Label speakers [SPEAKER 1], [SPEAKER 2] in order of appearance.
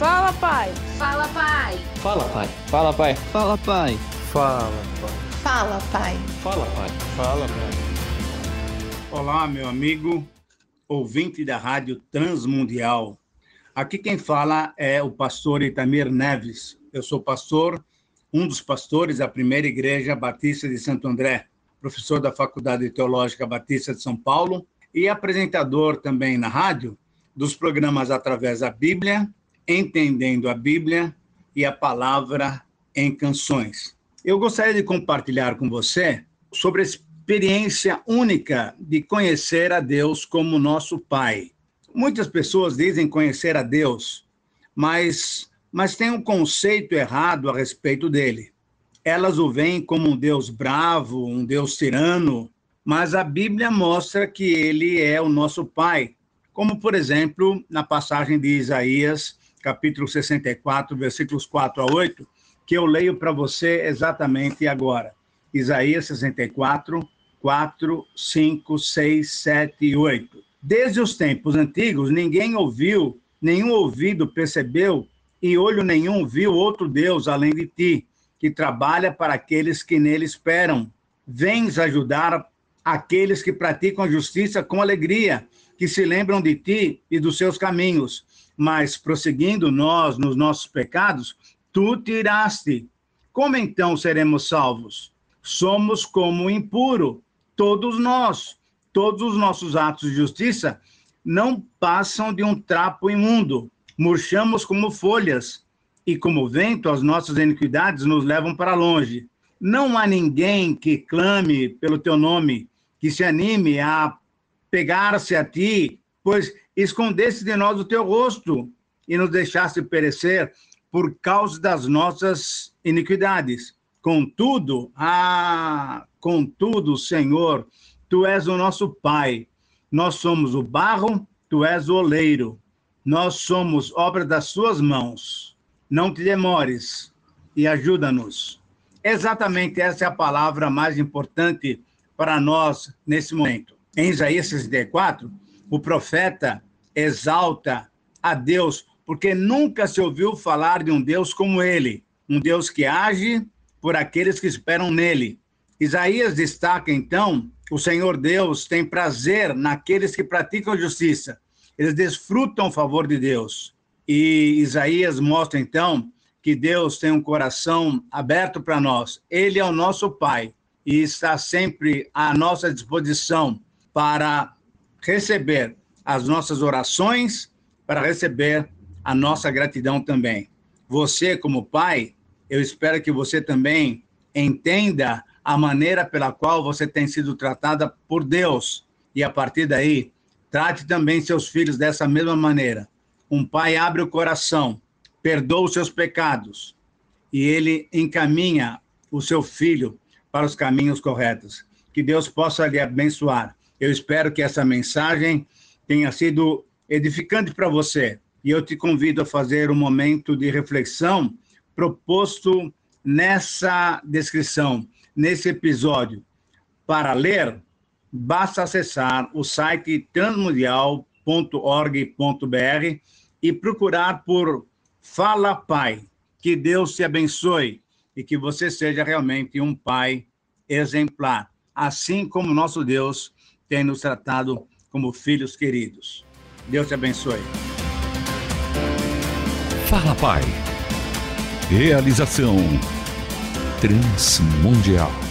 [SPEAKER 1] Fala, pai.
[SPEAKER 2] Fala, pai.
[SPEAKER 3] Fala, pai. Fala, pai.
[SPEAKER 4] Fala, pai.
[SPEAKER 5] Fala, pai.
[SPEAKER 6] Fala, pai.
[SPEAKER 3] Fala, pai.
[SPEAKER 5] Fala, pai.
[SPEAKER 7] Olá, meu amigo, ouvinte da Rádio Transmundial. Aqui quem fala é o pastor Itamir Neves. Eu sou pastor, um dos pastores da primeira igreja batista de Santo André, professor da Faculdade Teológica Batista de São Paulo e apresentador também na rádio dos programas através da Bíblia, entendendo a Bíblia e a palavra em canções. Eu gostaria de compartilhar com você sobre a experiência única de conhecer a Deus como nosso Pai. Muitas pessoas dizem conhecer a Deus, mas mas têm um conceito errado a respeito dele. Elas o veem como um Deus bravo, um Deus tirano, mas a Bíblia mostra que ele é o nosso Pai, como por exemplo na passagem de Isaías, capítulo 64, versículos 4 a 8, que eu leio para você exatamente agora. Isaías 64, 4, 5, 6, 7 e 8. Desde os tempos antigos, ninguém ouviu, nenhum ouvido percebeu, e olho nenhum viu outro Deus além de ti, que trabalha para aqueles que nele esperam. Vens ajudar aqueles que praticam a justiça com alegria, que se lembram de ti e dos seus caminhos. Mas, prosseguindo nós nos nossos pecados, tu tiraste. Como então seremos salvos? Somos como impuro, todos nós. Todos os nossos atos de justiça não passam de um trapo imundo. Murchamos como folhas, e como vento, as nossas iniquidades nos levam para longe. Não há ninguém que clame pelo teu nome, que se anime a pegar-se a ti, pois escondeste de nós o teu rosto e nos deixaste perecer por causa das nossas iniquidades. Contudo, ah, contudo, Senhor, tu és o nosso Pai. Nós somos o barro, tu és o oleiro. Nós somos obra das suas mãos. Não te demores e ajuda-nos. Exatamente essa é a palavra mais importante para nós nesse momento. Em Isaías 64, o profeta exalta a Deus, porque nunca se ouviu falar de um Deus como ele, um Deus que age por aqueles que esperam nele. Isaías destaca então: o Senhor Deus tem prazer naqueles que praticam justiça, eles desfrutam o favor de Deus. E Isaías mostra então que Deus tem um coração aberto para nós. Ele é o nosso Pai e está sempre à nossa disposição para receber as nossas orações, para receber a nossa gratidão também. Você, como pai, eu espero que você também entenda a maneira pela qual você tem sido tratada por Deus. E a partir daí, trate também seus filhos dessa mesma maneira. Um pai abre o coração, perdoa os seus pecados e ele encaminha o seu filho para os caminhos corretos. Que Deus possa lhe abençoar. Eu espero que essa mensagem tenha sido edificante para você. E eu te convido a fazer um momento de reflexão proposto nessa descrição, nesse episódio. Para ler, basta acessar o site transmundial.org.br e procurar por Fala Pai. Que Deus te abençoe e que você seja realmente um pai exemplar, assim como nosso Deus tem nos tratado como filhos queridos. Deus te abençoe.
[SPEAKER 8] Fala Pai. Realização Transmundial.